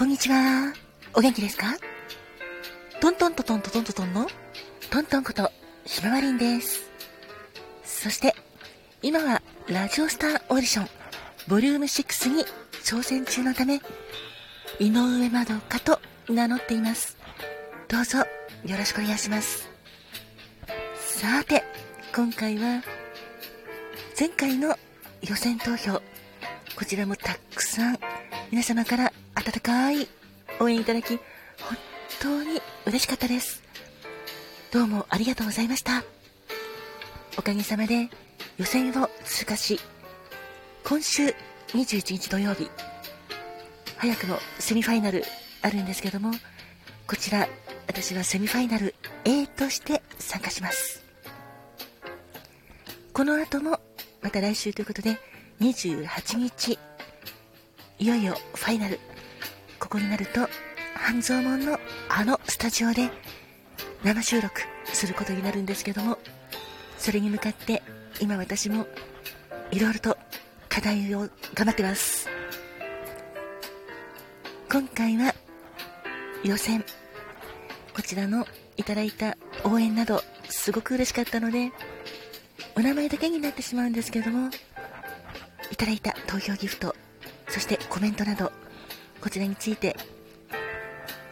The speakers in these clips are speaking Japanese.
こんにちは。お元気ですか？トントントントントントントンのトントンことひまわりんです。そして、今はラジオスターオーディションボリューム6に挑戦中のため、井上まどかと名乗っています。どうぞよろしくお願いします。さて、今回は前回の予選投票、こちらもたくさん皆様から温かい応援いただき、本当に嬉しかったです。どうもありがとうございました。おかげさまで予選を通過し、今週21日土曜日、早くもセミファイナルあるんですけども、こちら私はセミファイナル A として参加します。この後もまた来週ということで28日いよいよファイナルここになると半蔵門のあのスタジオで生収録することになるんですけどもそれに向かって今私もいろいろと課題を頑張ってます。今回は予選。こちらのいただいた応援などすごく嬉しかったのでお名前だけになってしまうんですけどもいただいた投票ギフトそしてコメントなどこちらについて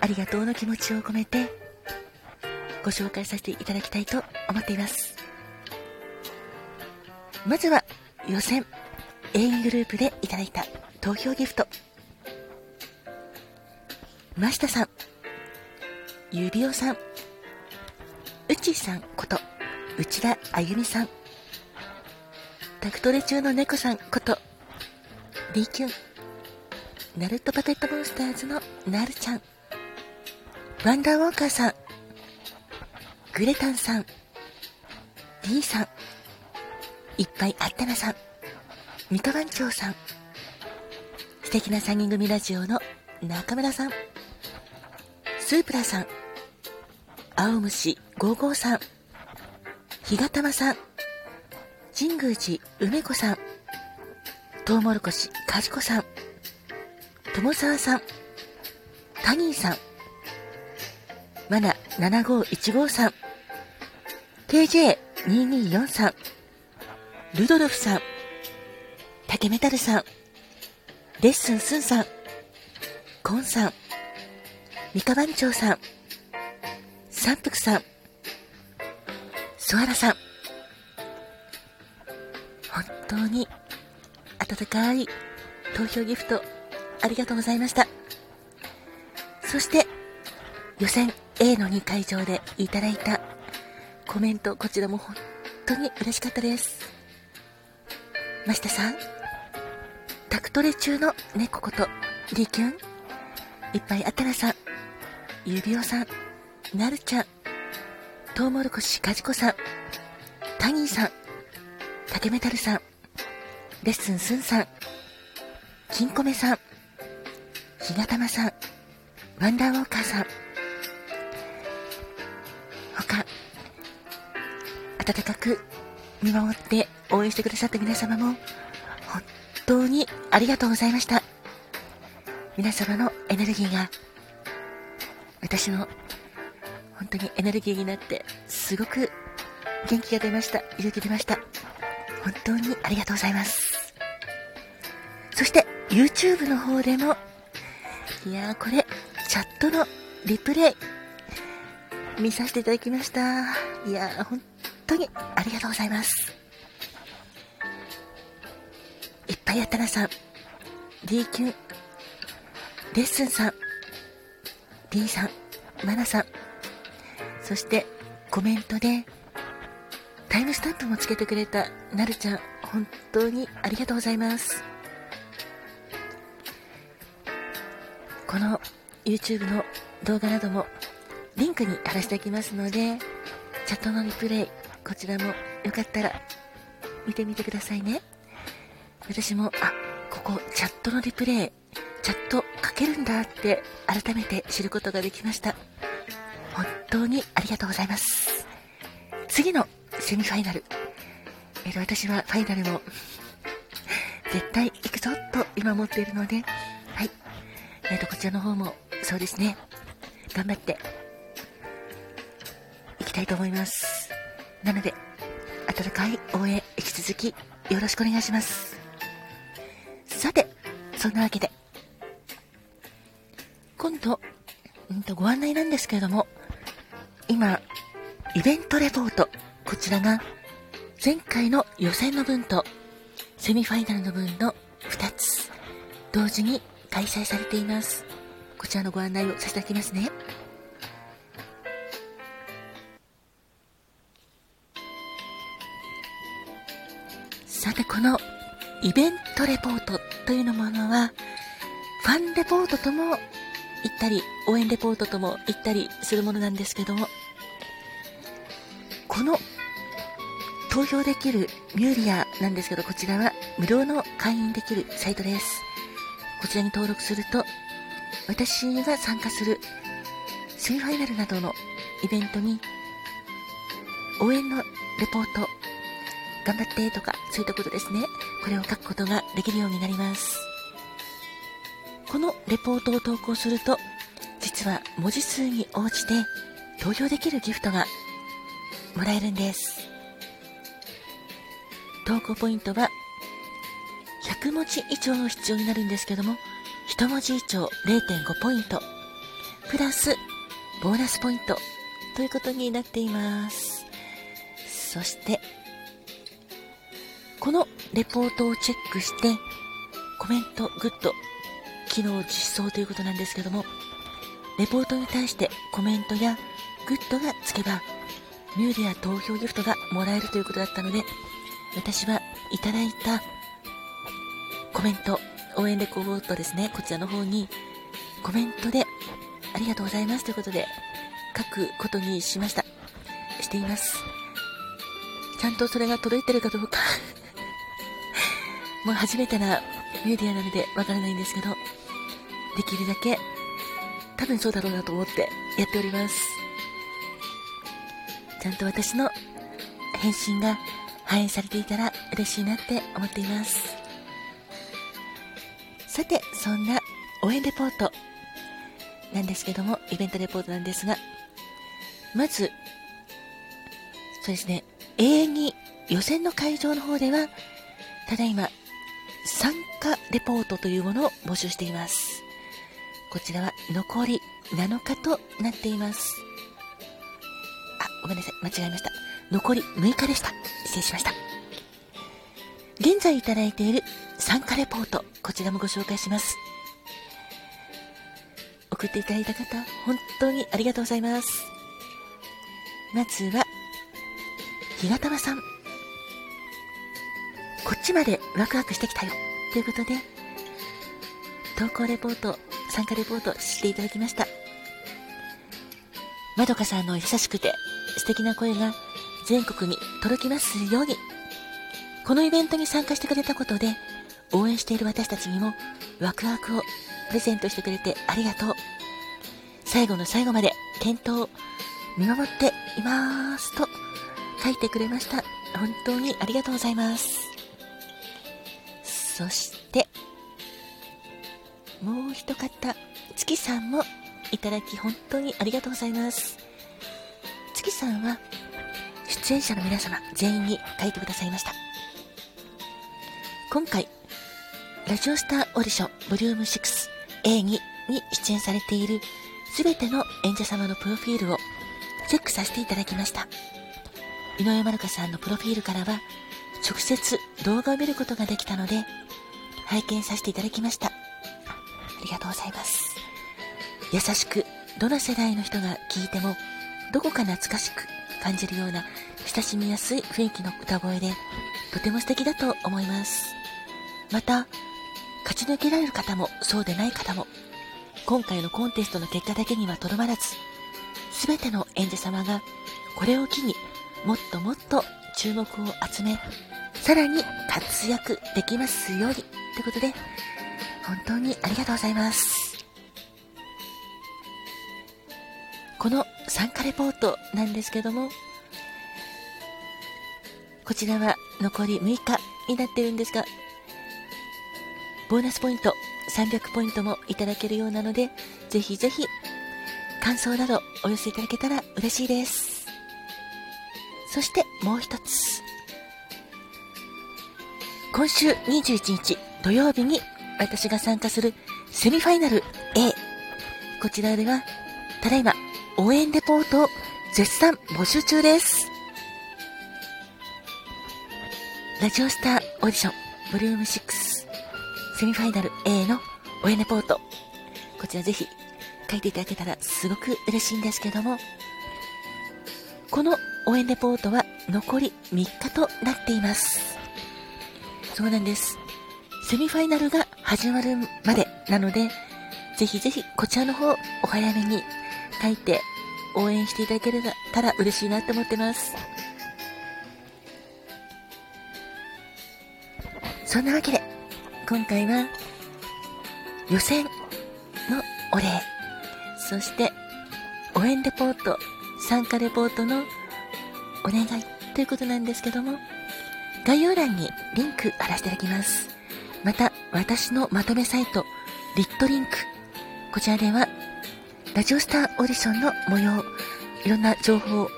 ありがとうの気持ちを込めてご紹介させていただきたいと思っていますまずは予選 A グループでいただいた投票ギフト真下さん指輪さんうちさんこと内田あゆみさんタクトレ中の猫さんこと、リキュン。ナルトパペットモンスターズのナルちゃん。ワンダーウォーカーさん。グレタンさん。D さん。いっぱいあったなさん。三河番長さん。素敵な3人組ラジオの中村さん。スープラさん。青虫55さん。ひがたまさん。神宮寺梅子さん、トウモロコシかじこさん、友沢さん、タニーさん、マナ7515さん、KJ224 さん、ルドルフさん、竹メタルさん、レッスンスンさん、コンさん、三河番長さん、三福さん、ソアラさん、本当に温かい投票ギフトありがとうございました。そして予選 A の2会場でいただいたコメント、こちらも本当に嬉しかったです。ましたさん、タクトレ中の猫こと、リキュン、いっぱいあたらさん、指輪さん、なるちゃん、トウモロコシかじこさん、タニーさん、竹メタルさん、レッスンスンさん、金米さん、ひがたまさん、ワンダーウォーカーさん、他、温かく見守って応援してくださった皆様も、本当にありがとうございました。皆様のエネルギーが、私の本当にエネルギーになって、すごく元気が出ました。勇気出ました。本当にありがとうございます。そして、YouTube の方でも、いやーこれ、チャットのリプレイ、見させていただきました。いやー本当にありがとうございます。いっぱいやったなさん、D キュン、レッスンさん、D さん、マナさん、そしてコメントで、タイムスタンプもつけてくれたなるちゃん、本当にありがとうございます。この YouTube の動画などもリンクに貼らせておきますので、チャットのリプレイ、こちらもよかったら見てみてくださいね。私も、あ、ここチャットのリプレイ、チャット書けるんだって改めて知ることができました。本当にありがとうございます。次のセミファイナル。えー、私はファイナルも絶対行くぞと今思っているので、えっ、と、こちらの方も、そうですね、頑張って、いきたいと思います。なので、温かい応援、引き続き、よろしくお願いします。さて、そんなわけで、今度、んと、ご案内なんですけれども、今、イベントレポート、こちらが、前回の予選の分と、セミファイナルの分の2つ、同時に開催されています。こちらのご案内をさせていただきますね。さて、このイベントレポートというのものは、ファンレポートとも言ったり、応援レポートとも言ったりするものなんですけども、この投票できるミューリアなんですけど、こちらは無料の会員できるサイトです。こちらに登録すると、私が参加するセミファイナルなどのイベントに応援のレポート、頑張ってとか、そういったことですね。これを書くことができるようになります。このレポートを投稿すると、実は文字数に応じて投票できるギフトがもらえるんです。投稿ポイントは100文字以上必要になるんですけども、1文字以上0.5ポイント、プラスボーナスポイントということになっています。そして、このレポートをチェックして、コメント、グッド、機能実装ということなんですけども、レポートに対してコメントやグッドがつけば、ミューリア投票ギフトがもらえるということだったので、私はいただいたコメント、応援レポートですね、こちらの方にコメントでありがとうございますということで書くことにしました。しています。ちゃんとそれが届いてるかどうか もう初めてなメディアなのでわからないんですけど、できるだけ多分そうだろうなと思ってやっております。ちゃんと私の返信が反映されていたら嬉しいなって思っています。さて、そんな応援レポートなんですけども、イベントレポートなんですが、まず、そうですね、永遠に予選の会場の方では、ただいま、参加レポートというものを募集しています。こちらは残り7日となっています。あ、ごめんなさい、間違えました。残り6日でした。失礼しました。現在いただいている参加レポート、こちらもご紹介します。送っていただいた方、本当にありがとうございます。まずは、日がたまさん。こっちまでワクワクしてきたよ。ということで、投稿レポート、参加レポートしていただきました。まどかさんの優しくて素敵な声が全国に届きますように。このイベントに参加してくれたことで、応援している私たちにもワクワクをプレゼントしてくれてありがとう。最後の最後まで検討を見守っていますと書いてくれました。本当にありがとうございます。そして、もう一方、月さんもいただき本当にありがとうございます。月さんは出演者の皆様全員に書いてくださいました。今回、ラジオスターオーディションボリューム 6A2 に出演されているすべての演者様のプロフィールをチェックさせていただきました。井上まるかさんのプロフィールからは直接動画を見ることができたので拝見させていただきました。ありがとうございます。優しくどの世代の人が聴いてもどこか懐かしく感じるような親しみやすい雰囲気の歌声でとても素敵だと思います。また、勝ち抜けられる方もそうでない方も今回のコンテストの結果だけにはとどまらず全ての演者様がこれを機にもっともっと注目を集めさらに活躍できますようにということで本当にありがとうございます。この参加レポートなんですけども、こちらは残り6日になってるんですが、ボーナスポイント300ポイントもいただけるようなので、ぜひぜひ、感想などお寄せいただけたら嬉しいです。そしてもう一つ。今週21日土曜日に私が参加するセミファイナル A。こちらでは、ただいま応援レポートを絶賛募集中です。ラジオスターオーディションボリューム6セミファイナル A の応援レポート。こちらぜひ書いていただけたらすごく嬉しいんですけども、この応援レポートは残り3日となっています。そうなんです。セミファイナルが始まるまでなので、ぜひぜひこちらの方お早めに書いて応援していただけたら嬉しいなって思ってます。そんなわけで、今回は予選のお礼、そして応援レポート、参加レポートのお願いということなんですけども、概要欄にリンク貼らせていただきます。また、私のまとめサイト、リットリンク。こちらでは、ラジオスターオーディションの模様、いろんな情報、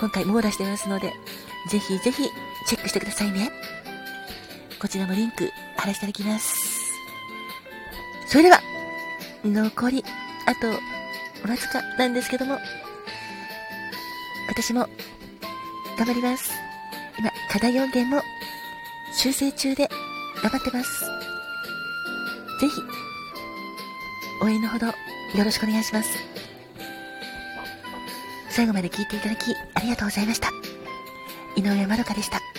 今回網羅していますので、ぜひぜひチェックしてくださいね。こちらもリンク貼らせていただきます。それでは、残り、あと、わずかなんですけども、私も、頑張ります。今、課題音源も修正中で頑張ってます。ぜひ、応援のほどよろしくお願いします。最後まで聞いていただきありがとうございました。井上まどかでした。